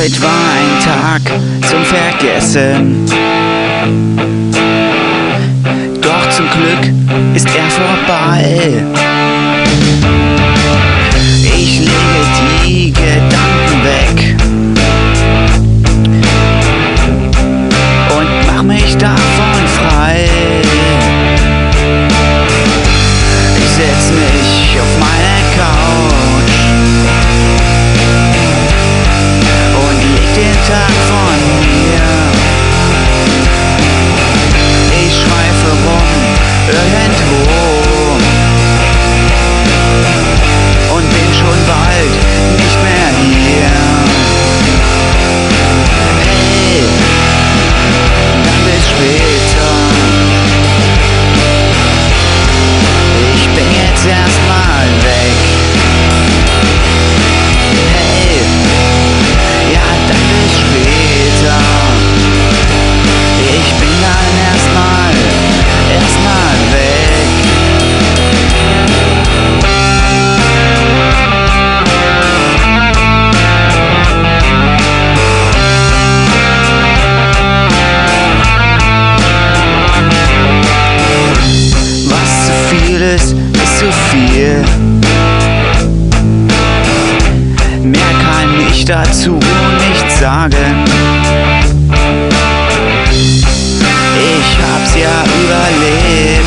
Heute war Tag zum Vergessen. Doch zum Glück ist er vorbei. ich dazu nichts sagen. Ich hab's ja überlebt.